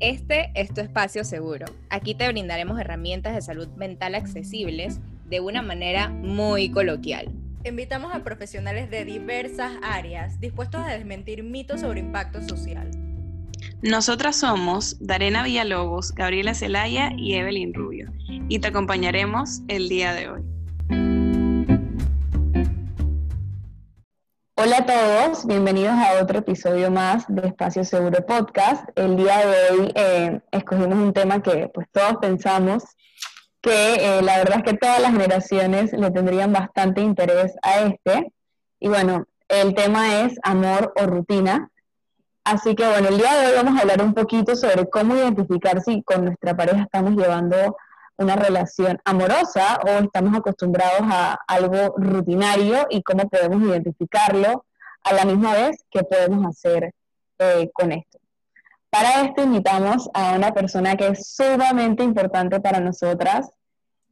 Este es tu espacio seguro. Aquí te brindaremos herramientas de salud mental accesibles de una manera muy coloquial. Invitamos a profesionales de diversas áreas dispuestos a desmentir mitos sobre impacto social. Nosotras somos Darena Villalobos, Gabriela Celaya y Evelyn Rubio, y te acompañaremos el día de hoy. Hola a todos, bienvenidos a otro episodio más de Espacio Seguro Podcast. El día de hoy eh, escogimos un tema que pues todos pensamos que eh, la verdad es que todas las generaciones le tendrían bastante interés a este. Y bueno, el tema es amor o rutina. Así que bueno, el día de hoy vamos a hablar un poquito sobre cómo identificar si con nuestra pareja estamos llevando una relación amorosa o estamos acostumbrados a algo rutinario y cómo podemos identificarlo a la misma vez que podemos hacer eh, con esto. Para esto invitamos a una persona que es sumamente importante para nosotras.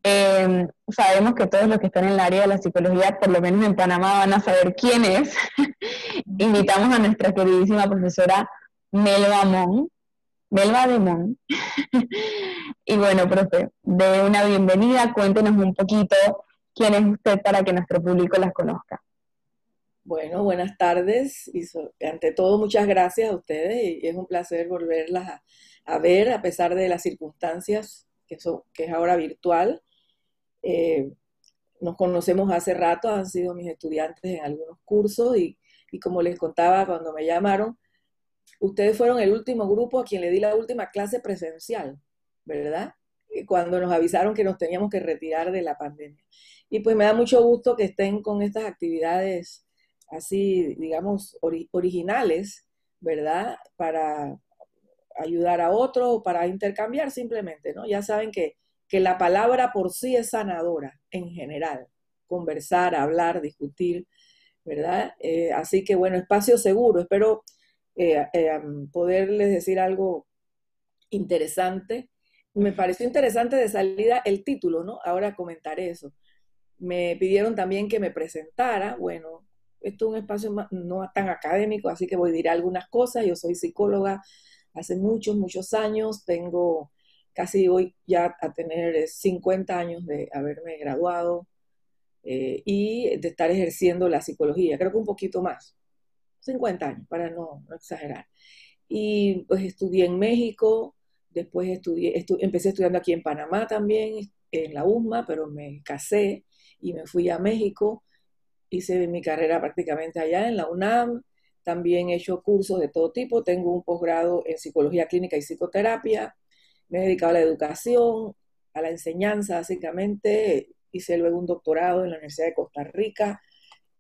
Em, sabemos que todos los que están en el área de la psicología, por lo menos en Panamá, van a saber quién es. invitamos a nuestra queridísima profesora Melba Mon. Melba de Mon. y bueno, profe, de una bienvenida, cuéntenos un poquito quién es usted para que nuestro público las conozca. Bueno, buenas tardes y ante todo muchas gracias a ustedes y es un placer volverlas a, ver a pesar de las circunstancias que, que es ahora virtual. Eh, nos conocemos hace rato, han sido mis estudiantes en algunos cursos y como les contaba cuando me llamaron, ustedes fueron el último grupo a quien le di la última clase presencial, ¿verdad? Cuando nos avisaron que nos teníamos que retirar de la pandemia. Y pues me da mucho gusto que estén con estas actividades así, digamos, originales, ¿verdad? Para ayudar a otro o para intercambiar simplemente, ¿no? Ya saben que, la palabra por sí es sanadora en general, conversar, hablar, discutir, ¿verdad? Eh, así que bueno, espacio seguro, espero eh, eh, poderles decir algo interesante. Me pareció interesante de salida el título, ¿no? Ahora comentaré eso. Me pidieron también que me presentara, bueno, esto es un espacio no tan académico, así que voy a decir algunas cosas. Yo soy psicóloga hace muchos, muchos años. Tengo casi hoy ya a tener 50 años de haberme graduado eh, y de estar ejerciendo la psicología. Creo que un poquito más. 50 años, para no, exagerar. Y pues estudié en México, después estudié, empecé estudiando aquí en Panamá también, en la USMA, pero me casé y me fui a México. Hice mi carrera prácticamente allá en la UNAM, también he hecho cursos de todo tipo, tengo un posgrado en psicología clínica y psicoterapia, me he dedicado a la educación, a la enseñanza básicamente, hice luego un doctorado en la Universidad de Costa Rica,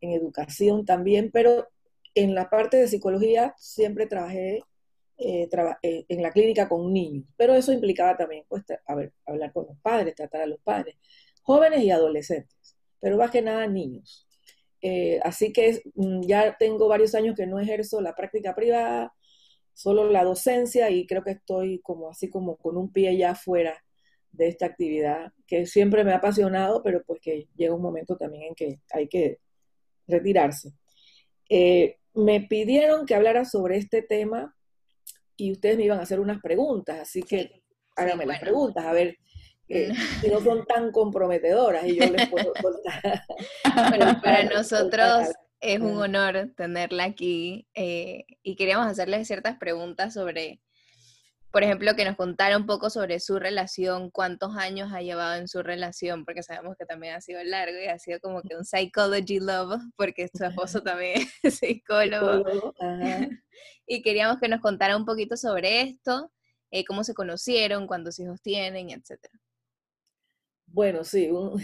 en educación también, pero en la parte de psicología siempre trabajé eh, eh, en la clínica con niños, pero eso implicaba también pues, hablar con los padres, tratar a los padres, jóvenes y adolescentes, pero más que nada niños. Eh, así que mm, ya tengo varios años que no ejerzo la práctica privada, solo la docencia y creo que estoy como así como con un pie ya fuera de esta actividad que siempre me ha apasionado, pero pues que llega un momento también en que hay que retirarse. Eh, me pidieron que hablara sobre este tema y ustedes me iban a hacer unas preguntas, así que háganme las preguntas, a ver que no son tan comprometedoras y yo les puedo contar. Bueno, para nosotros es un honor tenerla aquí eh, y queríamos hacerle ciertas preguntas sobre, por ejemplo, que nos contara un poco sobre su relación, cuántos años ha llevado en su relación, porque sabemos que también ha sido largo y ha sido como que un psychology love, porque su esposo también es psicólogo. y queríamos que nos contara un poquito sobre esto, eh, cómo se conocieron, cuántos hijos tienen, etcétera. Bueno, sí, un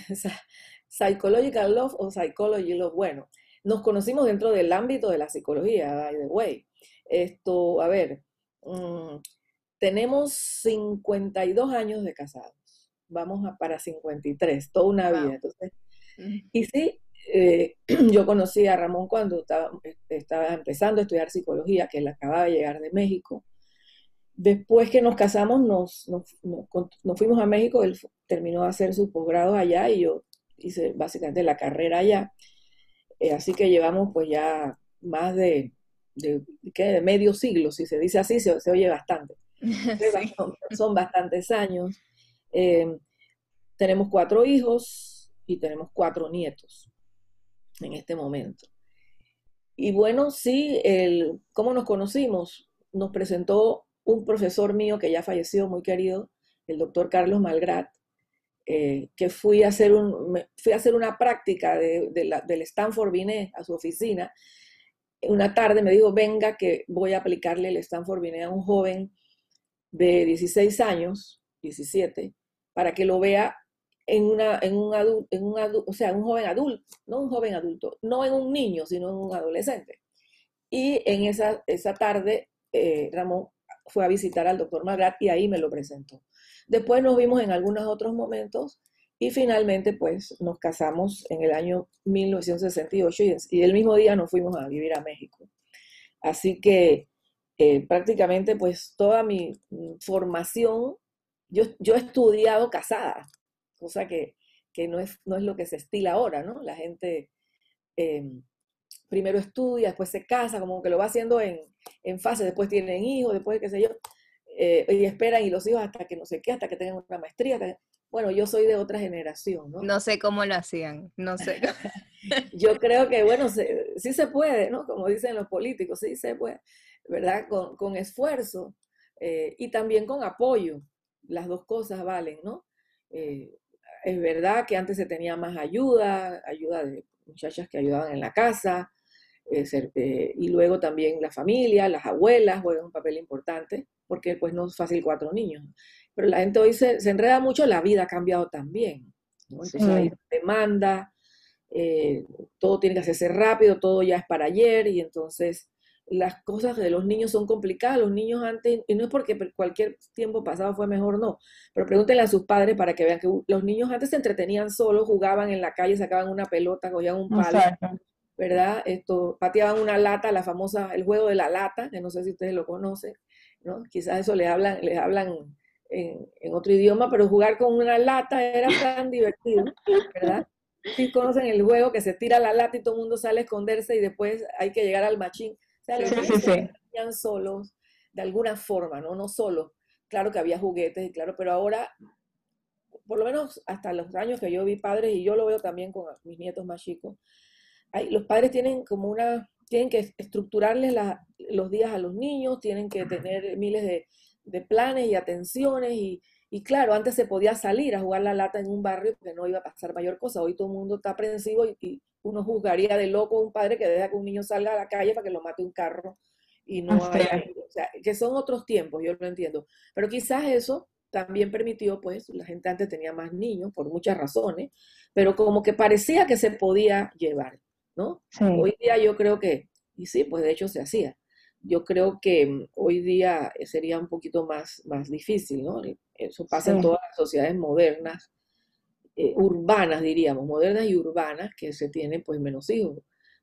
psychological love o psychology love. Bueno, nos conocimos dentro del ámbito de la psicología, by the way. Esto, a ver, mm, tenemos 52 años de casados. Vamos a para 53, toda una vida. Entonces, y sí, eh, yo conocí a Ramón cuando estaba, estaba, empezando a estudiar psicología, que él acababa de llegar de México. Después que nos casamos, nos, nos, fuimos a México, él terminó de hacer su posgrado allá y yo hice básicamente la carrera allá. Eh, así que llevamos pues ya más de, de, de, medio siglo, si se dice así, se, oye bastante. son, bastantes años. Eh, tenemos cuatro hijos y tenemos cuatro nietos en este momento. Y bueno, sí, el, ¿cómo nos conocimos? Nos presentó un profesor mío que ya falleció, muy querido, el doctor Carlos Malgrat, eh, que fui a, hacer un, fui a hacer una práctica de, del Stanford Binet a su oficina. Una tarde me dijo, venga, que voy a aplicarle el Stanford Binet a un joven de 16 años, 17, para que lo vea en, una, en un adulto, en un o sea, un joven adulto, no un joven adulto, no en un niño, sino en un adolescente. Y en esa, esa tarde, eh, Ramón fue a visitar al doctor Magrat y ahí me lo presentó. Después nos vimos en algunos otros momentos y finalmente pues nos casamos en el año 1968 y, y el mismo día nos fuimos a vivir a México. Así que eh, prácticamente pues toda mi formación, yo, yo he estudiado casada, cosa que, no, es, no es lo que se estila ahora, ¿no? La gente em, primero estudia, después se casa, como que lo va haciendo en, en fase, después tienen hijos, después qué sé yo, eh, y esperan y los hijos hasta que no sé qué, hasta que tengan una maestría. Bueno, yo soy de otra generación, ¿no? No sé cómo lo hacían, no sé. yo creo que, bueno, sí se puede, ¿no? Como dicen los políticos, sí se puede, ¿verdad? Con, con esfuerzo eh, y también con apoyo. Las dos cosas valen, ¿no? Eh, es verdad que antes se tenía más ayuda, ayuda de muchachas que ayudaban en la casa, eh, y luego también la familia, las abuelas juegan un papel importante, porque pues no es fácil cuatro niños. Pero la gente hoy se, enreda mucho, la vida ha cambiado también. Entonces hay demanda, eh, todo tiene que hacerse rápido, todo ya es para ayer, y entonces las cosas de los niños son complicadas. Los niños antes, y no es porque cualquier tiempo pasado fue mejor, no, pero pregúntenle a sus padres para que vean que los niños antes se entretenían solos, jugaban en la calle, sacaban una pelota, cogían un palo. ¿verdad? Esto, pateaban una lata, la famosa, el juego de la lata, que no sé si ustedes lo conocen, ¿no? Quizás eso les hablan, les hablan en, otro idioma, pero jugar con una lata era tan divertido, ¿verdad? Sí conocen el juego que se tira la lata y todo el mundo sale a esconderse y después hay que llegar al machín. O sea, los sí, sí, solos, de alguna forma, ¿no? No solo. Claro que había juguetes, y claro, pero ahora, por lo menos hasta los años que yo vi padres, y yo lo veo también con mis nietos más chicos, los padres tienen como una, tienen que estructurarles los días a los niños, tienen que tener miles de, planes y atenciones y, claro, antes se podía salir a jugar la lata en un barrio porque no iba a pasar mayor cosa. Hoy todo el mundo está aprensivo y, uno juzgaría de loco a un padre que deja que un niño salga a la calle para que lo mate un carro y no o sea, que son otros tiempos, yo lo entiendo. Pero quizás eso también permitió, pues, la gente antes tenía más niños por muchas razones, pero como que parecía que se podía llevar. ¿no? Hoy día yo creo que, y sí, pues de hecho se hacía. Yo creo que mm, hoy día sería un poquito más, más difícil, ¿no? Eso pasa en todas las sociedades modernas, eh, urbanas diríamos, modernas y urbanas, que se tienen pues menos hijos.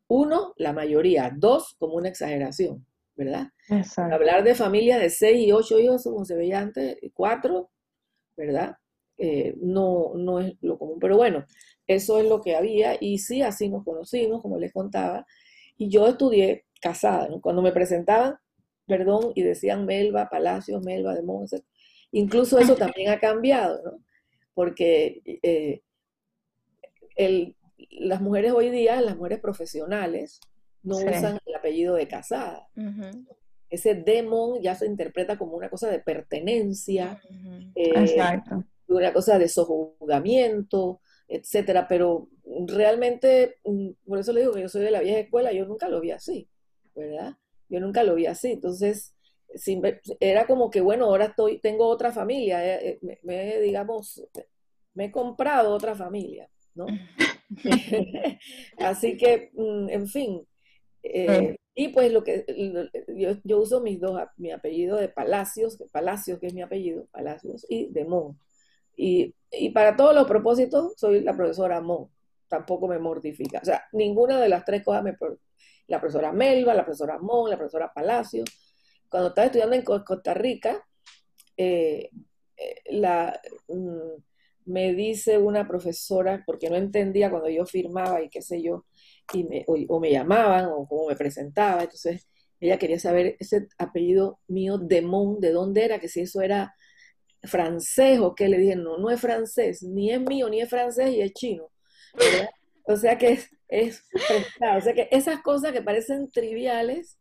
Uno, la mayoría. Dos, como una exageración, ¿verdad? Hablar de familias de seis y ocho hijos, como se veía antes, cuatro, ¿verdad? Eh, no, no es lo común. Pero bueno, eso es lo que había y sí, así nos conocimos, como les contaba. Y yo estudié casada, Cuando me presentaban, perdón, y decían Melba Palacios, Melba de Monse, incluso eso también ha cambiado, ¿no? Porque eh, las mujeres hoy día, las mujeres profesionales, no usan el apellido de casada. Ese demon ya se interpreta como una cosa de pertenencia, eh, una cosa de sojuzgamiento, etcétera, pero realmente, mm, por eso le digo que yo soy de la vieja escuela, yo nunca lo vi así, ¿verdad? Yo nunca lo vi así, entonces era como que, bueno, ahora estoy, tengo otra familia, eh, eh, me, digamos, me he comprado otra familia, ¿no? así que, mm, en fin, eh, y pues lo que yo, uso mis dos, mi apellido de Palacios, Palacios que es mi apellido, Palacios, y de Mon. Y, para todos los propósitos, soy la profesora Mon. Tampoco me mortifica. O sea, ninguna de las tres cosas me... La profesora Melba, la profesora Mon, la profesora Palacio. Cuando estaba estudiando en Costa Rica, eh, eh, la, mm, me dice una profesora, porque no entendía cuando yo firmaba y qué sé yo, y me, o, me llamaban o cómo me presentaba, entonces ella quería saber ese apellido mío, Demón, de dónde era, que si eso era francés o qué. Le dije, no, no es francés, ni es mío, ni es francés y es chino. O sea que es, es O sea que esas cosas que parecen triviales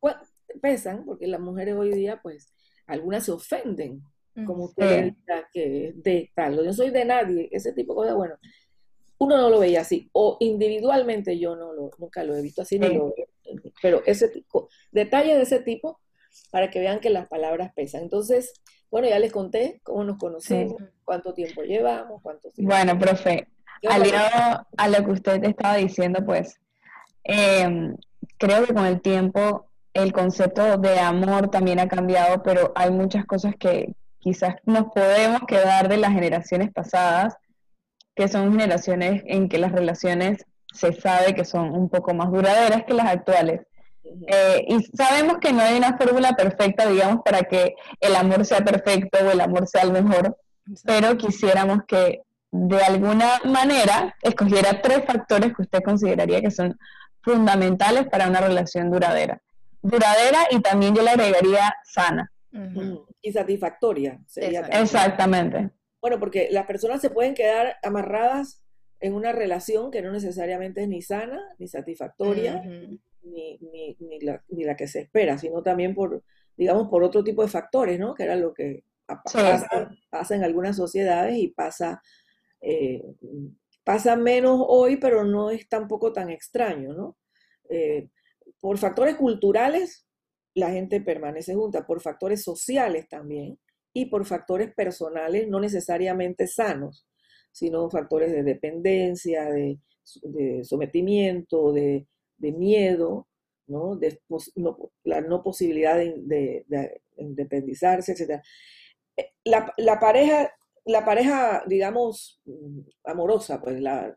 pues, pesan, porque las mujeres hoy día, pues, algunas se ofenden, como usted que de tal. Yo soy de nadie, ese tipo de cosas, bueno, uno no lo veía así. O individualmente yo no lo, nunca lo he visto así, ni lo pero ese tipo, detalles de ese tipo para que vean que las palabras pesan. Entonces, bueno, ya les conté cómo nos conocemos, cuánto tiempo llevamos, cuánto tiempo. Bueno, profe, aliado a lo que usted estaba diciendo, pues, em, creo que con el tiempo el concepto de amor también ha cambiado, pero hay muchas cosas que quizás nos podemos quedar de las generaciones pasadas, que son generaciones en que las relaciones se sabe que son un poco más duraderas que las actuales. Eh, y sabemos que no hay una fórmula perfecta, digamos, para que el amor sea perfecto o el amor sea el mejor, pero quisiéramos que de alguna manera escogiera tres factores que usted consideraría que son fundamentales para una relación duradera. Duradera y también yo le agregaría sana. Y satisfactoria. Exactamente. Bueno, porque las personas se pueden quedar amarradas en una relación que no necesariamente es ni sana, ni satisfactoria, ni, ni, la, que se espera, sino también por, digamos, por otro tipo de factores, ¿no? Que era lo que pasa, en algunas sociedades y pasa, eh, pasa menos hoy, pero no es tampoco tan extraño, ¿no? Eh, por factores culturales, la gente permanece junta, por factores sociales también y por factores personales no necesariamente sanos sino factores de dependencia, de, sometimiento, de, miedo, ¿no? De, la no posibilidad de, independizarse, etc. Eh, la, pareja, la pareja, digamos, mm, amorosa, pues la,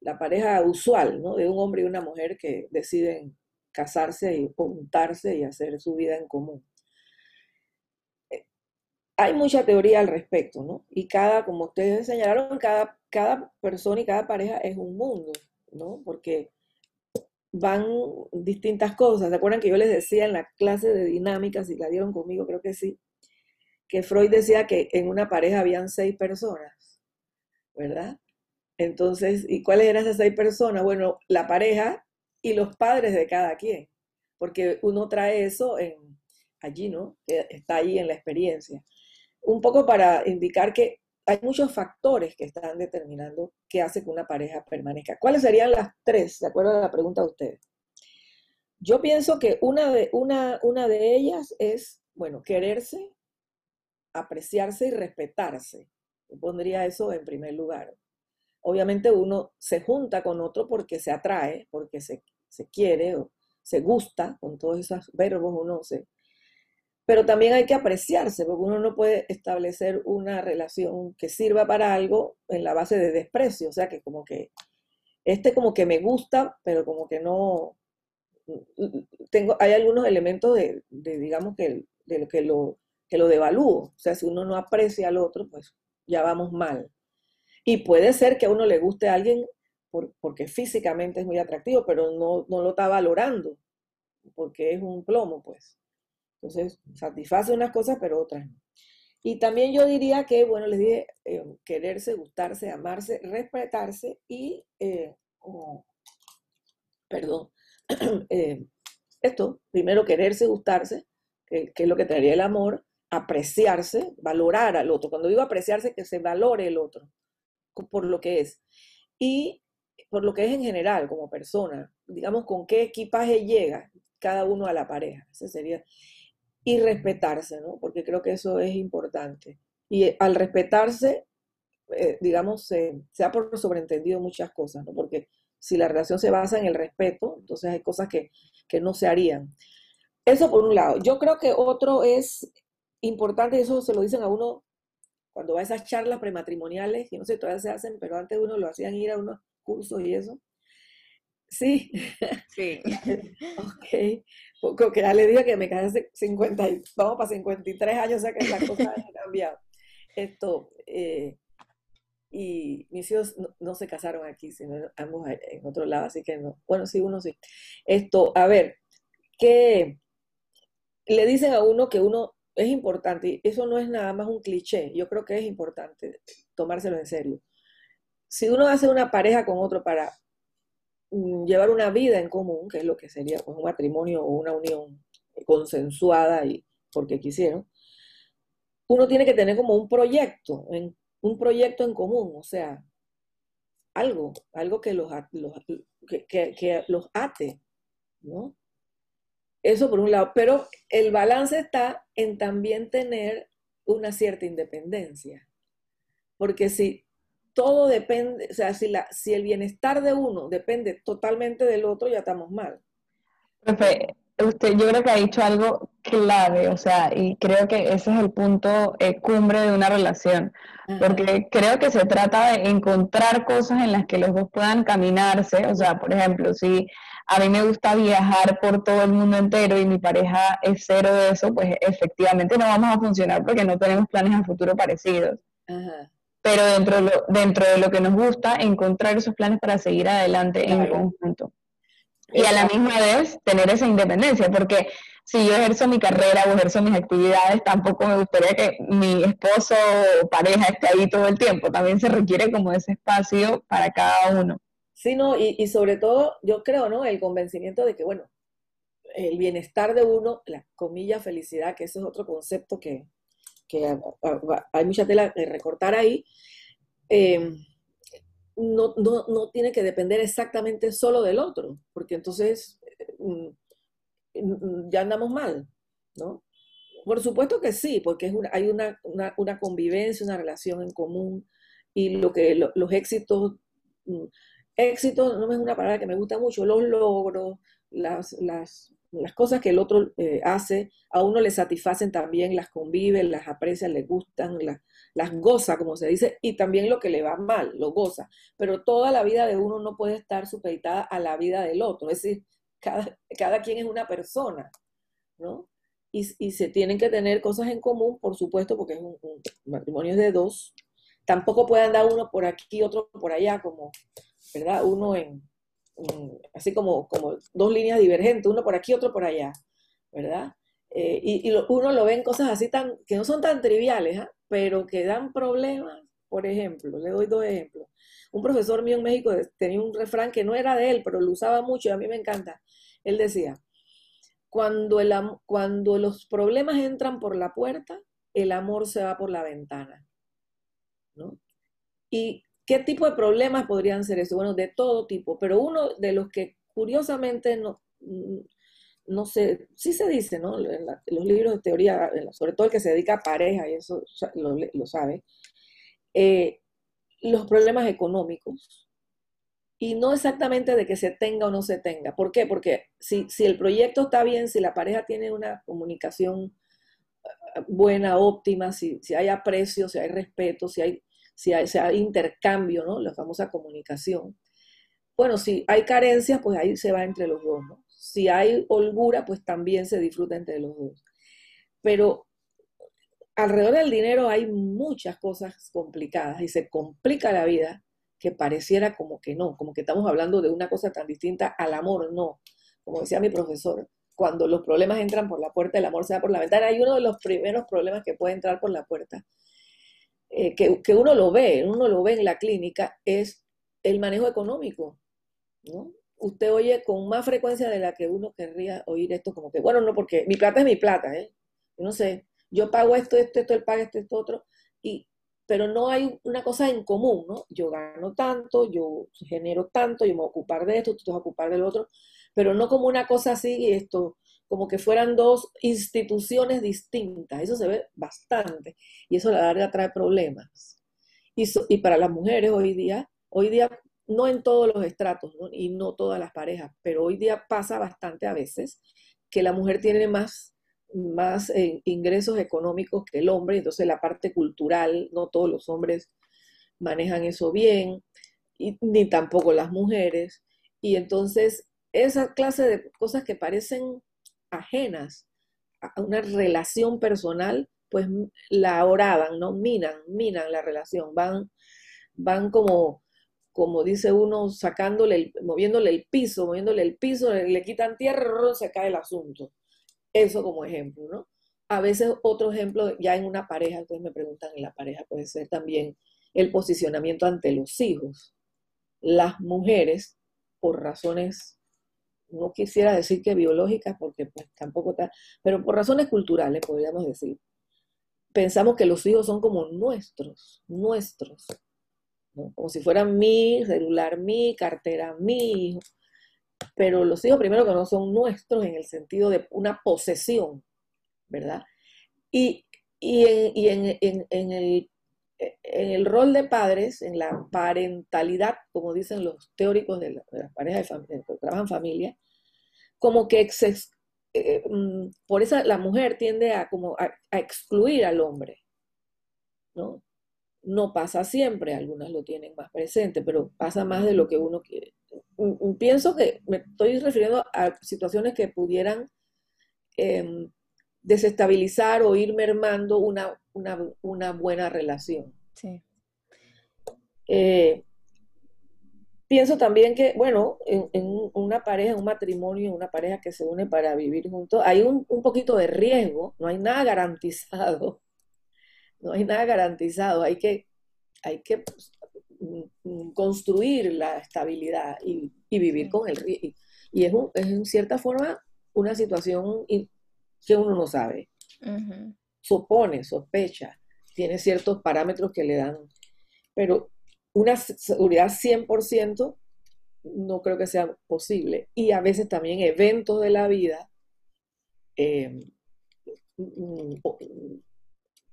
la pareja usual, ¿no? De un hombre y una mujer que deciden casarse y juntarse y hacer su vida en común hay mucha teoría al respecto, ¿no? Y cada, como ustedes señalaron, cada, cada persona y cada pareja es un mundo, ¿no? Porque van distintas cosas. ¿Se acuerdan que yo les decía en la clase de dinámica, si la dieron conmigo, creo que sí, que Freud decía que en una pareja habían seis personas, ¿verdad? Entonces, ¿y cuáles eran esas seis personas? Bueno, la pareja y los padres de cada quien, porque uno trae eso en, allí, ¿no? Está ahí en la experiencia un poco para indicar que hay muchos factores que están determinando qué hace que una pareja permanezca. ¿Cuáles serían las tres, de acuerdo a la pregunta de ustedes? Yo pienso que una de ellas es, bueno, quererse, apreciarse y respetarse. Yo pondría eso en primer lugar. Obviamente uno se junta con otro porque se atrae, porque se, se quiere o se gusta, con todos esos verbos uno se, pero también hay que apreciarse, porque uno no puede establecer una relación que sirva para algo en la base de desprecio, o sea que como que este como que me gusta, pero como que no tengo hay algunos elementos de, digamos que de lo que lo que lo devalúo, o sea, si uno no aprecia al otro, pues ya vamos mal. Y puede ser que a uno le guste a alguien porque físicamente es muy atractivo, pero no, no lo está valorando, porque es un plomo, pues. Entonces, satisface unas cosas, pero otras no. Y también yo diría que, bueno, les dije, eh, quererse, gustarse, amarse, respetarse y, eh, perdón, eh, esto, primero quererse, gustarse, que, es lo que traería el amor, apreciarse, valorar al otro. Cuando digo apreciarse, que se valore el otro por lo que es. Y por lo que es en general, como persona, digamos, con qué equipaje llega cada uno a la pareja. Ese sería y respetarse, ¿no? Porque creo que eso es importante. Y eh, al respetarse, eh, digamos, se, ha por sobreentendido muchas cosas, ¿no? Porque si la relación se basa en el respeto, entonces hay cosas que, no se harían. Eso por un lado. Yo creo que otro es importante, eso se lo dicen a uno cuando va a esas charlas prematrimoniales, que no sé, todavía se hacen, pero antes uno lo hacían ir a unos cursos y eso. Sí. Sí. ok. Porque ya le dije que me casé 50, y, vamos para 53 años, o sea que las cosas han cambiado. Esto, eh, y mis hijos no, se casaron aquí, sino ambos en otro lado, así que no. Bueno, sí, uno sí. Esto, a ver, que le dicen a uno que uno es importante, eso no es nada más un cliché, yo creo que es importante tomárselo en serio. Si uno hace una pareja con otro para mm, llevar una vida en común, que es lo que sería pues, un matrimonio o una unión consensuada y porque quisieron, uno tiene que tener como un proyecto, un proyecto en común, o sea, algo, algo que los, que los ate, ¿no? Eso por un lado, pero el balance está en también tener una cierta independencia. Porque si todo depende, o sea, si, la, si el bienestar de uno depende totalmente del otro, ya estamos mal. Profe, usted yo creo que ha dicho algo clave, o sea, y creo que ese es el punto eh, cumbre de una relación, porque creo que se trata de encontrar cosas en las que los dos puedan caminarse, o sea, por ejemplo, si a mí me gusta viajar por todo el mundo entero y mi pareja es cero de eso, pues efectivamente no vamos a funcionar porque no tenemos planes a futuro parecidos. Pero dentro de, lo, dentro de lo que nos gusta, encontrar esos planes para seguir adelante en conjunto. Y a la misma vez tener esa independencia, porque si yo ejerzo mi carrera o ejerzo mis actividades, tampoco me gustaría que mi esposo o pareja esté ahí todo el tiempo. También se requiere como ese espacio para cada uno. Sí, no, y, sobre todo yo creo, ¿no? El convencimiento de que, bueno, el bienestar de uno, la comilla felicidad, que ese es otro concepto que, hay mucha tela de recortar ahí, em, no, tiene que depender exactamente solo del otro, porque entonces mm, mm, ya andamos mal, ¿no? Por supuesto que sí, porque es hay una, convivencia, una relación en común y lo que los éxitos mm, éxito no es una palabra que me gusta mucho, los logros, las, las, cosas que el otro eh, hace, a uno le satisfacen también, las convive, las aprecia, le gustan, las, las goza, como se dice, y también lo que le va mal, lo goza. Pero toda la vida de uno no puede estar supeditada a la vida del otro, es decir, cada, cada quien es una persona, ¿no? Y, y, se tienen que tener cosas en común, por supuesto, porque es un matrimonio de dos. Tampoco puede andar uno por aquí, otro por allá, como ¿verdad? Uno en, así como, como dos líneas divergentes, uno por aquí, otro por allá, ¿verdad? Eh, y, uno lo ve en cosas así tan, que no son tan triviales, ¿ah? pero que dan problemas. Por ejemplo, le doy dos ejemplos. Un profesor mío en México tenía un refrán que no era de él, pero lo usaba mucho y a mí me encanta. Él decía, cuando, el, cuando los problemas entran por la puerta, el amor se va por la ventana. ¿no? Y ¿Qué tipo de problemas podrían ser eso? Bueno, de todo tipo, pero uno de los que curiosamente no, mm, no sé, sí se dice, ¿no? En, los libros de teoría, sobre todo el que se dedica a pareja, y eso lo, sabe, eh, los problemas económicos. Y no exactamente de que se tenga o no se tenga. ¿Por qué? Porque si, si el proyecto está bien, si la pareja tiene una comunicación eh, buena, óptima, si, si hay aprecio, si hay respeto, si hay si hay, intercambio, ¿no? La famosa comunicación. Bueno, si hay carencias, pues ahí se va entre los dos, ¿no? Si hay holgura, pues también se disfruta entre los dos. Pero alrededor del dinero hay muchas cosas complicadas y se complica la vida que pareciera como que no, como que estamos hablando de una cosa tan distinta al amor, no. Como decía mi profesor, cuando los problemas entran por la puerta, el amor se va por la ventana. Hay uno de los primeros problemas que puede entrar por la puerta eh, que, uno lo ve, uno lo ve en la clínica, es el manejo económico, ¿no? Usted oye con más frecuencia de la que uno querría oír esto, como que, bueno, no, porque mi plata es mi plata, ¿eh? No sé, yo pago esto, esto, esto, él paga esto, esto, otro, y, pero no hay una cosa en común, ¿no? Yo gano tanto, yo genero tanto, yo me voy a ocupar de esto, tú te vas a ocupar del otro, pero no como una cosa así, esto, como que fueran dos instituciones distintas. Eso se ve bastante y eso a la larga trae problemas. Y, y para las mujeres hoy día, hoy día no en todos los estratos y no todas las parejas, pero hoy día pasa bastante a veces que la mujer tiene más, más eh, ingresos económicos que el hombre, entonces la parte cultural, no todos los hombres manejan eso bien, ni tampoco las mujeres. Y entonces esa clase de cosas que parecen ajenas a una relación personal, pues la oraban, ¿no? Minan, minan la relación, van, van como como dice uno, sacándole, el- moviéndole el piso, moviéndole el piso, le, quitan tierra, se cae el asunto. Eso como ejemplo, ¿no? A veces otro ejemplo, ya en una pareja, ustedes me preguntan en la pareja, puede ser también el posicionamiento ante los hijos. Las mujeres, por razones, no quisiera decir que biológicas, porque pues tampoco está, pero por razones culturales, podríamos decir, pensamos que los hijos son como nuestros, nuestros. Como si fueran mi celular, mi cartera, mi hijo. Pero los hijos primero que no son nuestros en el sentido de una posesión, ¿verdad? Y, y en, y en- en- en el, en el rol de padres, en la parentalidad, como dicen los teóricos de, la- de las parejas de que trabajan familia, como que eh, mm, por eso la mujer tiende a, como a excluir al hombre, ¿no? No pasa siempre, algunas lo tienen más presente, pero pasa más de lo que uno quiere. Mm, mm, Pienso que me estoy refiriendo a situaciones que pudieran em, desestabilizar o ir mermando una, una, una buena relación. Sí. Eh, pienso también que, bueno, en, en un- una pareja, un matrimonio, una pareja que se une para vivir juntos, hay un, un poquito de riesgo, no hay nada garantizado, no hay nada garantizado, hay que, hay que pues, mm, mm, construir la estabilidad y, y vivir Sí. con el riesgo. Y es, un- es en cierta forma una situación que uno no sabe Ujú. Supone, sospecha, tiene ciertos parámetros que le dan, pero una se- seguridad 100% no creo que sea posible. Y a veces también eventos de la vida eh, mm, o-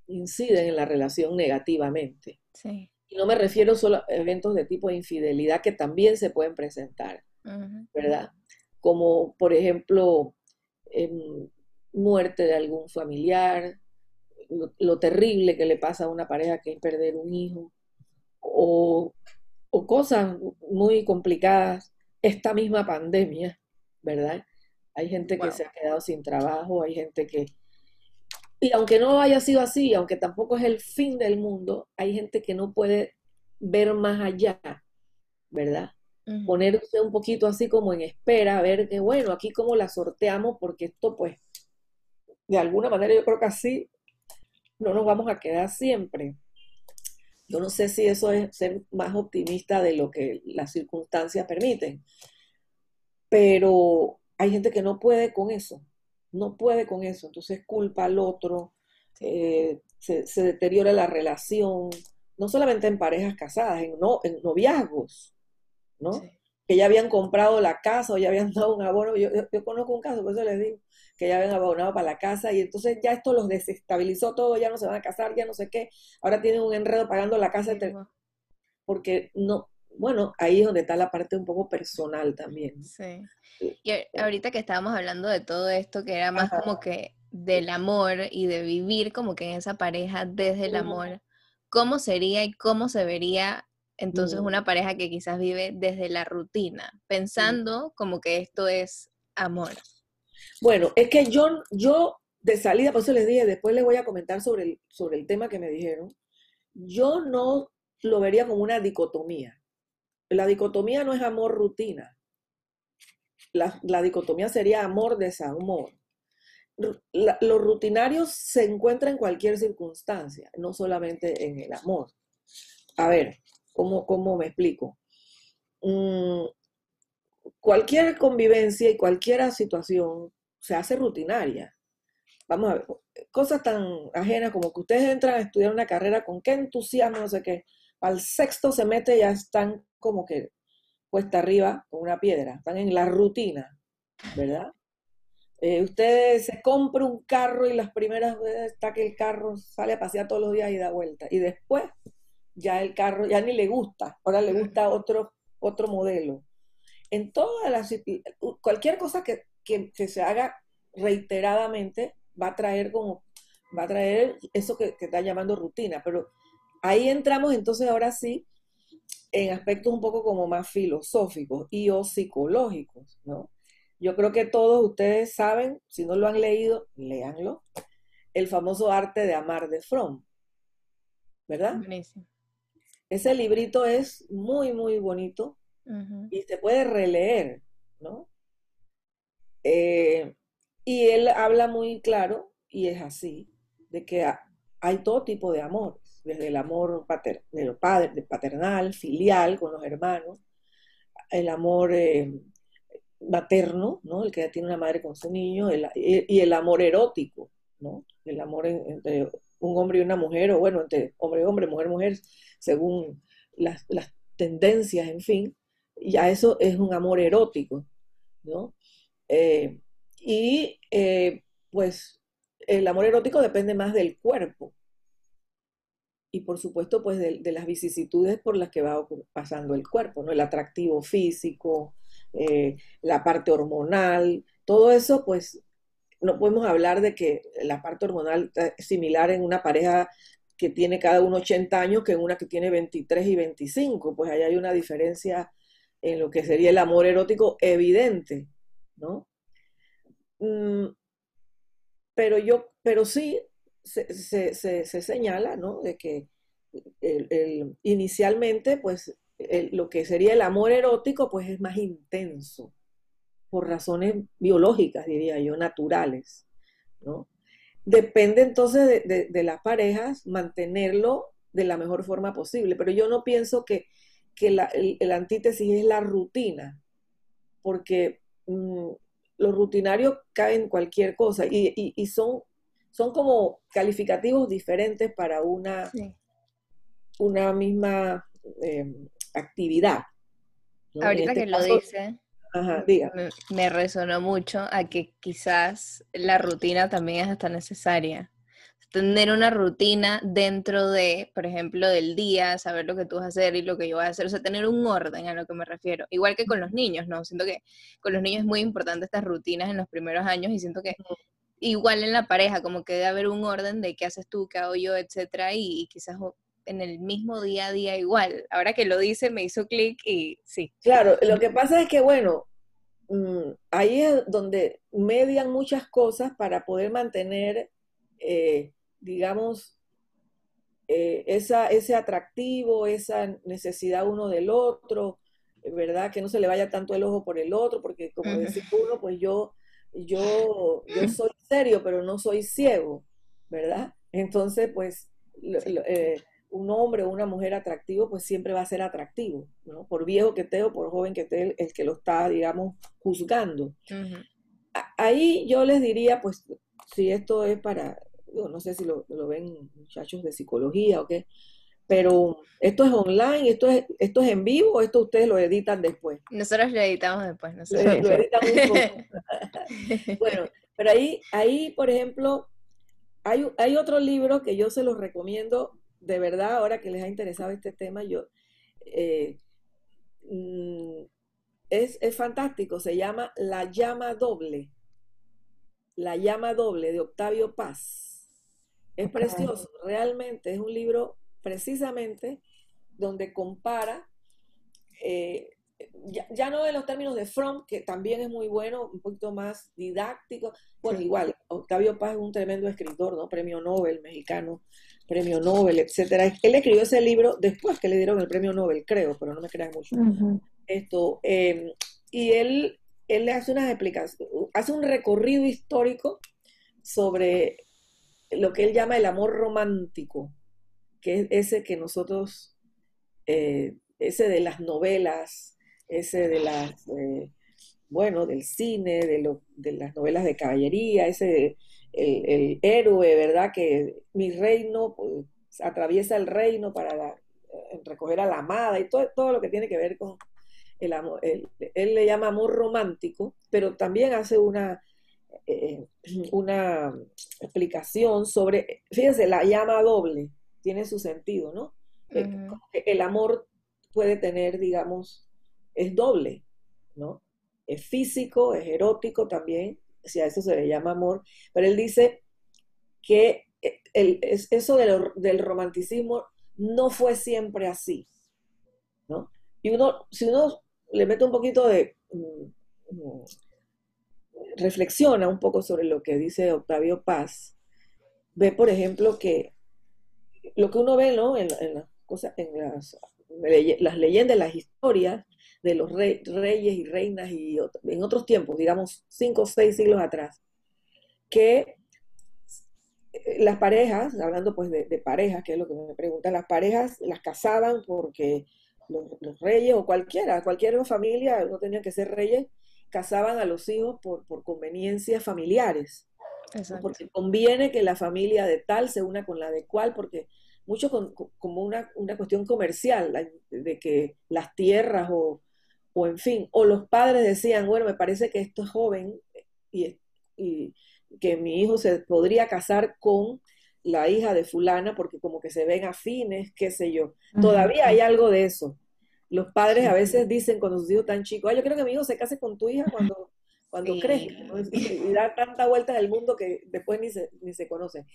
inciden en la relación negativamente. Sí. Y no me refiero solo a eventos de tipo de infidelidad que también se pueden presentar. ¿verdad? Como por ejemplo, em, muerte de algún familiar, lo, lo terrible que le pasa a una pareja que es perder un hijo, o, o cosas muy complicadas, esta misma pandemia, ¿verdad? Hay gente que se ha quedado sin trabajo, hay gente que... Y aunque no haya sido así, aunque tampoco es el fin del mundo, hay gente que no puede ver más allá, ¿verdad? Ponerse un poquito así como en espera, a ver que bueno, aquí cómo la sorteamos, porque esto pues, de alguna manera yo creo que así no nos vamos a quedar siempre. Yo no sé si eso es ser más optimista de lo que las circunstancias permiten, pero hay gente que no puede con eso, no puede con eso, entonces culpa al otro, eh, se, se deteriora la relación, no solamente en parejas casadas, en, no, en noviazgos, ¿no? Sí. Que ya habían comprado la casa o ya habían dado un abono. Yo, yo, yo conozco un caso, por eso les digo, que ya habían abonado para la casa y entonces ya esto los desestabilizó todo, ya no se van a casar, ya no sé qué. Ahora tienen un enredo pagando la casa, Sí, porque no, bueno, ahí es donde está la parte un poco personal también. Sí. Y ahorita que estábamos hablando de todo esto, que era más Ajá. como que del amor y de vivir como que en esa pareja desde el amor, ¿cómo sería y cómo se vería entonces Mm. una pareja que quizás vive desde la rutina, pensando como que esto es amor? Bueno, es que yo, yo de salida, por eso les dije, después les voy a comentar sobre el, sobre el tema que me dijeron, yo no lo vería como una dicotomía. La dicotomía no es amor rutina. La, la dicotomía sería amor desamor. Ru- la- lo rutinario se encuentra en cualquier circunstancia, no solamente en el amor. A ver, ¿cómo, cómo me explico? Mm, cualquier convivencia y cualquier situación se hace rutinaria. Vamos a ver, cosas tan ajenas como que ustedes entran a estudiar una carrera con qué entusiasmo, no sé qué. Al sexto se mete ya están como que puesta arriba con una piedra, están en la rutina, ¿verdad? Eh, usted se compra un carro y las primeras veces está que el carro sale a pasear todos los días y da vuelta. Y después ya el carro ya ni le gusta, ahora le gusta otro, otro modelo. En todas las, cualquier cosa que, que, que se haga reiteradamente va a traer como, va a traer eso que, que está llamando rutina, pero ahí entramos entonces ahora sí en aspectos un poco como más filosóficos y o psicológicos, ¿no? Yo creo que todos ustedes saben, si no lo han leído, léanlo, el famoso arte de amar de Fromm, ¿verdad? Buenísimo. Ese librito es muy, muy bonito y se puede releer, ¿no? Eh, y él habla muy claro, y es así, de que hay todo tipo de amor, desde el amor pater, de los padres, paternal, filial con los hermanos, el amor eh, materno, ¿no? El que tiene una madre con su niño, y el amor erótico, ¿no? El amor entre un hombre y una mujer, o bueno, entre hombre y hombre, mujer mujer, según las, las tendencias, en fin, ya eso es un amor erótico, ¿no? Eh, y eh, pues el amor erótico depende más del cuerpo y por supuesto pues de, las vicisitudes por las que va pasando el cuerpo, ¿no? El atractivo físico, eh, la parte hormonal, todo eso pues no podemos hablar de que la parte hormonal es similar en una pareja que tiene cada uno 80 años que en una que tiene 23 y 25, pues ahí hay una diferencia en lo que sería el amor erótico evidente, ¿no? Mm, pero yo, pero sí se, señala, ¿no? De que inicialmente, pues, lo que sería el amor erótico, pues es más intenso, por razones biológicas, diría yo, naturales, ¿no? Depende entonces de, las parejas mantenerlo de la mejor forma posible, pero yo no pienso que, el, antítesis es la rutina, porque mm, los rutinarios caen en cualquier cosa y, son, son como calificativos diferentes para una, una misma em, actividad. Ahorita este que lo dice, me, resonó mucho a que quizás la rutina también es hasta necesaria. Tener una rutina dentro de, por ejemplo, del día, saber lo que tú vas a hacer y lo que yo voy a hacer, o sea, tener un orden a lo que me refiero. Igual que con los niños, ¿no? Siento que con los niños es muy importante estas rutinas en los primeros años y siento que igual en la pareja, como que debe haber un orden de qué haces tú, qué hago yo, etcétera, y, y quizás en el mismo día a día igual. Ahora que lo dice, me hizo clic y sí. Claro, lo que pasa es que, bueno, mm, ahí es donde median muchas cosas para poder mantener, eh, digamos, eh, esa, ese atractivo, esa necesidad uno del otro, ¿verdad? Que no se le vaya tanto el ojo por el otro, porque como decía uno, pues yo, yo, yo soy serio, pero no soy ciego, ¿verdad? Entonces, pues, eh, un hombre o una mujer atractivo, pues siempre va a ser atractivo, ¿no? Por viejo que esté o por joven que esté, el, que lo está, digamos, juzgando. Ahí yo les diría, pues, si esto es para, no sé si lo, ven muchachos de psicología o qué, pero esto es online, esto es, esto es en vivo o esto ustedes lo editan después. Nosotros lo editamos después, nosotros. Lo, editamos un poco. bueno, pero ahí, ahí, por ejemplo, hay, hay otro libro que yo se los recomiendo de verdad, ahora que les ha interesado este tema, yo eh, mm, es, fantástico, se llama La llama doble. La llama doble de Octavio Paz. Es precioso, realmente es un libro precisamente donde compara, eh, ya, no en los términos de Fromm, que también es muy bueno, un poquito más didáctico. Bueno, igual, Octavio Paz es un tremendo escritor, ¿no? Premio Nobel mexicano premio Nobel, etcétera. Él escribió ese libro después que le dieron el premio Nobel, creo, pero no me crean mucho. Esto, em, y él, él le hace unas explicaciones, hace un recorrido histórico sobre lo que él llama el amor romántico, que es ese que nosotros, eh, ese de las novelas, ese de las, eh, bueno, del cine, de, lo, de las novelas de caballería, ese el, héroe, ¿verdad? Que mi reino pues, atraviesa el reino para eh, recoger a la amada y todo, todo lo que tiene que ver con el amor. Él, le llama amor romántico, pero también hace una, eh, una explicación sobre, fíjense, la llama doble, tiene su sentido, ¿no? Eh, el amor puede tener, digamos, es doble, ¿no? Es físico, es erótico también, si a eso se le llama amor, pero él dice que eh, el, eso del romanticismo no fue siempre así, ¿no? Y uno, si uno le mete un poquito de, mm, mm, reflexiona un poco sobre lo que dice Octavio Paz, ve, por ejemplo, que lo que uno ve, ¿no? En, cosas, en las, las leyendas, las historias de los reyes y reinas y en otros tiempos, digamos cinco o seis siglos atrás, que eh, las parejas, hablando pues de, parejas, que es lo que me preguntan, las parejas las casaban porque los, reyes o cualquiera, cualquier familia, no tenían que ser reyes, casaban a los hijos por, por conveniencias familiares. Porque conviene que la familia de tal se una con la de cual, porque mucho como una, una, cuestión comercial, de que las tierras o, o, en fin, o los padres decían, bueno, me parece que esto es joven y, y que mi hijo se podría casar con la hija de fulana porque como que se ven afines, qué sé yo. Todavía hay algo de eso. Los padres a veces dicen cuando sus hijos están chicos, yo creo que mi hijo se case con tu hija cuando, cuando y, da tanta vuelta del mundo que después ni se, ni se conocen.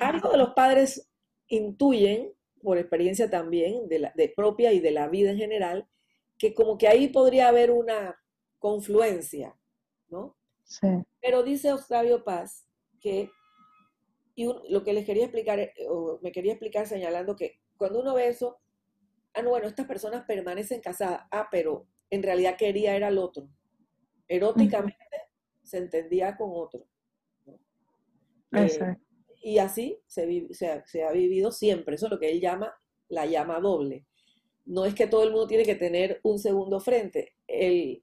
Algo de los padres intuyen, por experiencia también, de, la, de propia y de la vida en general, que como que ahí podría haber una confluencia, ¿no? Pero dice Octavio Paz que, y lo que les quería explicar, eh, o me quería explicar señalando que cuando uno ve eso, ah, no, bueno, estas personas permanecen casadas, ah, pero en realidad quería era al otro. Eróticamente se entendía con otro. Eh, y así se, se, ha vivido siempre, eso es lo que él llama la llama doble. No es que todo el mundo tiene que tener un segundo frente. El,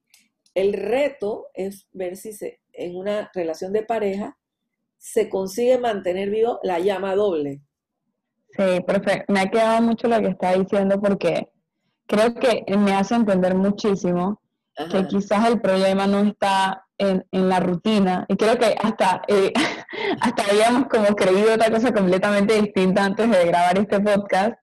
el reto es ver si se, en una relación de pareja se consigue mantener vivo la llama doble. Sí, perfecto. Me ha quedado mucho lo que está diciendo porque creo que me hace entender muchísimo que quizás el problema no está en, la rutina. Y creo que hasta, eh, hasta habíamos como creído otra cosa completamente distinta antes de grabar este podcast,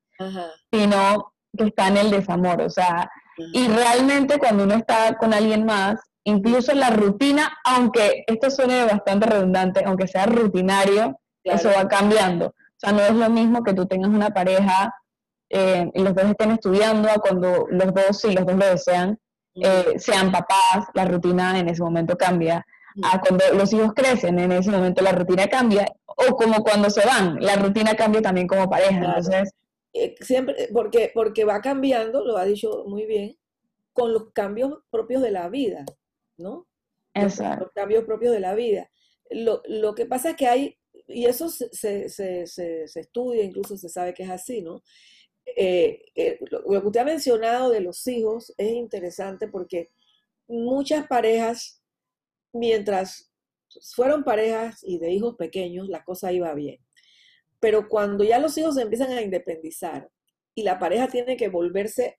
sino que está en el desamor. O sea, y realmente cuando uno está con alguien más, incluso la rutina, aunque esto suene bastante redundante, aunque sea rutinario, eso va cambiando. O sea, no es lo mismo que tú tengas una pareja eh, y los dos estén estudiando, a cuando los dos, si los dos lo desean, eh, sean papás, la rutina en ese momento cambia. A cuando los hijos crecen, en ese momento la rutina cambia. O como cuando se van, la rutina cambia también como pareja. Entonces, eh, siempre, porque, porque va cambiando, lo ha dicho muy bien, con los cambios propios de la vida, ¿no? Exacto. Los, cambios propios de la vida. Lo, lo, que pasa es que hay, y eso se, se, se, se, estudia, incluso se sabe que es así, ¿no? Eh, lo, que usted ha mencionado de los hijos es interesante porque muchas parejas, mientras fueron parejas y de hijos pequeños, la cosa iba bien. Pero cuando ya los hijos se empiezan a independizar y la pareja tiene que volverse,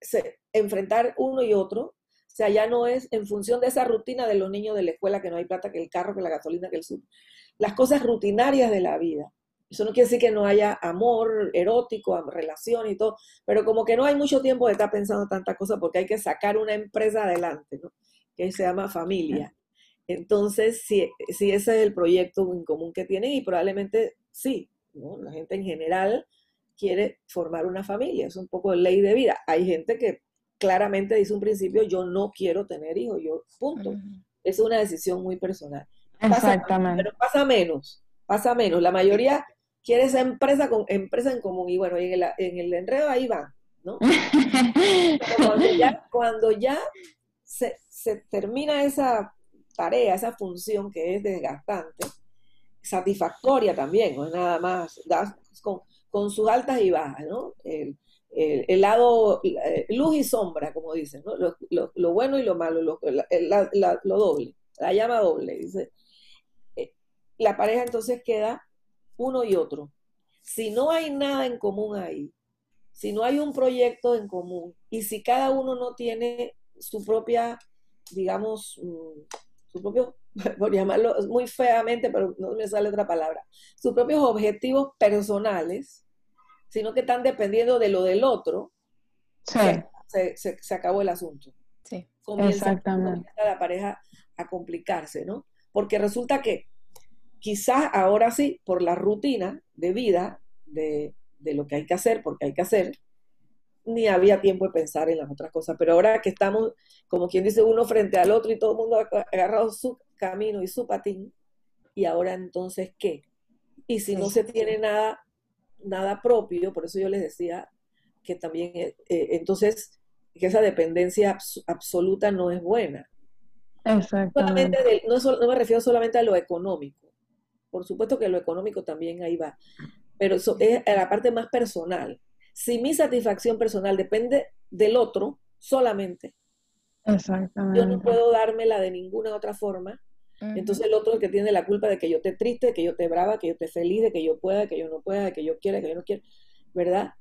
se, enfrentar uno y otro, o sea, ya no es en función de esa rutina de los niños de la escuela, que no hay plata, que el carro, que la gasolina, que el sur. Las cosas rutinarias de la vida. Eso no quiere decir que no haya amor erótico, relación y todo, pero como que no hay mucho tiempo de estar pensando tanta cosa porque hay que sacar una empresa adelante, ¿no? Que se llama familia. Entonces, si, si ese es el proyecto en común que tienen y probablemente sí, ¿no? La gente en general quiere formar una familia, es un poco ley de vida. Hay gente que claramente dice un principio, yo no quiero tener hijos, yo, punto. Es una decisión muy personal. Exactamente. pero pasa menos, pasa menos. La mayoría quiere esa empresa, con, empresa en común y bueno, en el, en el enredo ahí va, ¿no? cuando ya, cuando ya se, se termina esa tarea, esa función que es desgastante, satisfactoria también, no es nada más, con, con, sus altas y bajas, ¿no? El, el, lado, eh, luz y sombra, como dicen, ¿no? Lo, lo, lo bueno y lo malo, lo, lo, doble, la llama doble, dice. Eh, la pareja entonces queda uno y otro. Si no hay nada en común ahí, si no hay un proyecto en común y si cada uno no tiene su propia, digamos, mm, su propio por llamarlo muy feamente, pero no me sale otra palabra, sus propios objetivos personales, sino que están dependiendo de lo del otro, se, se, acabó el asunto. Sí, exactamente. la pareja a complicarse, ¿no? Porque resulta que quizás ahora sí, por la rutina de vida, de, de lo que hay que hacer, porque hay que hacer, ni había tiempo de pensar en las otras cosas. Pero ahora que estamos, como quien dice, uno frente al otro y todo el mundo ha agarrado su camino y su patín, y ahora entonces, ¿qué? Y si no se tiene nada, nada propio, por eso yo les decía que también, eh, eh, entonces, que esa dependencia absoluta no es buena. Exactamente. no, no, me refiero solamente a lo económico. Por supuesto que lo económico también ahí va, pero eso es la parte más personal. Si mi satisfacción personal depende del otro solamente, Exactamente. yo no puedo dármela de ninguna otra forma. Entonces el otro es el que tiene la culpa de que yo esté triste, de que yo esté brava, que yo esté feliz, de que yo pueda, de que yo no pueda, de que yo quiera, de que yo no quiera, ¿verdad?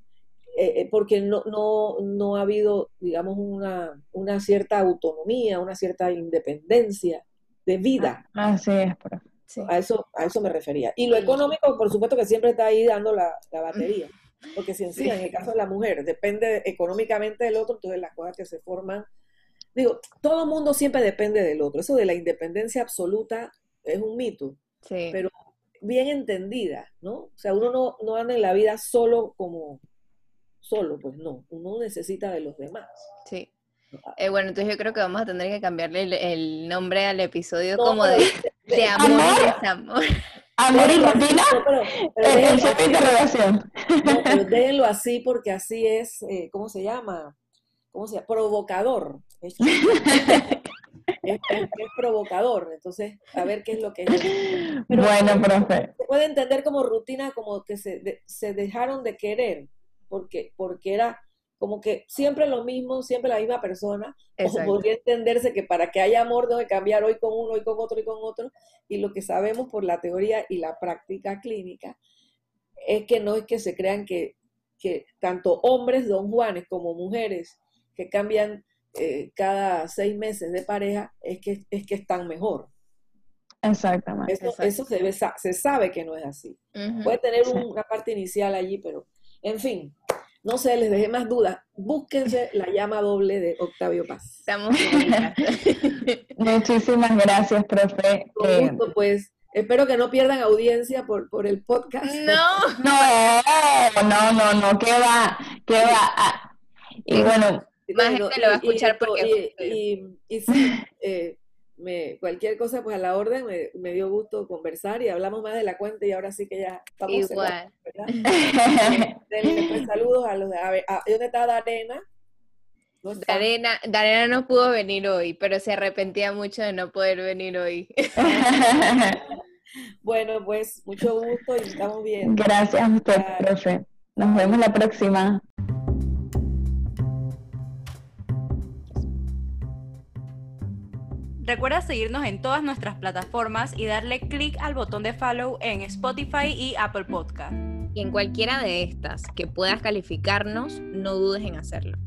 Eh, eh, porque no, no, no ha habido, digamos, una, una cierta autonomía, una cierta independencia de vida. Ah, así es, A, eso, a eso me refería. Y lo económico, por supuesto que siempre está ahí dando la, la batería. Porque si encima, en el caso de la mujer, depende económicamente del otro, entonces las cosas que se forman. Digo, todo mundo siempre depende del otro. Eso de la independencia absoluta es un mito. Sí. Pero bien entendida, ¿no? O sea, uno no, no anda en la vida solo como solo, pues no, uno necesita de los demás. Sí. Eh, bueno, entonces yo creo que vamos a tener que cambiarle el, nombre al episodio como de, de, amor y desamor. Amor y rutina. pero, pero déjenlo así porque así es, eh, ¿cómo se llama? ¿Cómo se llama? Provocador. Es, provocador. Entonces, a ver qué es lo que es. bueno, profe. Se puede entender como rutina, como que se, se dejaron de querer porque, porque era como que siempre lo mismo, siempre la misma persona, o podría entenderse que para que haya amor debe cambiar hoy con uno, hoy con otro y con otro, y lo que sabemos por la teoría y la práctica clínica es que no es que se crean que, que tanto hombres don Juanes como mujeres que cambian eh, cada seis meses de pareja, es que, es que están mejor. Exactamente. Eso, se, se, sabe que no es así. Puede tener una parte inicial allí, pero en fin, no sé, les dejé más dudas. Búsquense la llama doble de Octavio Paz. Estamos Muchísimas gracias, profe. Con eh, gusto, pues. Espero que no pierdan audiencia por, por el podcast. No. No, no, no, no, ¿qué va? ¿Qué va? Ah, y bueno. Más gente lo va a escuchar porque... Y, y, sí, eh, me, cualquier cosa, pues a la orden, me, dio gusto conversar y hablamos más de la cuenta y ahora sí que ya estamos Igual. pues, saludos a los de, a, ¿dónde está Darena? No Darena, Darena no pudo venir hoy, pero se arrepentía mucho de no poder venir hoy. bueno, pues mucho gusto y estamos bien. Gracias a usted, profe. Nos vemos la próxima. Recuerda seguirnos en todas nuestras plataformas y darle clic al botón de follow en Spotify y Apple Podcast. Y en cualquiera de estas que puedas calificarnos, no dudes en hacerlo.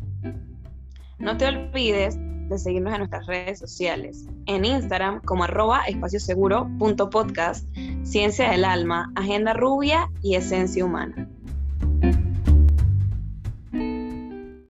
No te olvides de seguirnos en nuestras redes sociales. En Instagram como arroba espacioseguro.podcast, Ciencia del Alma, Agenda Rubia y Esencia Humana.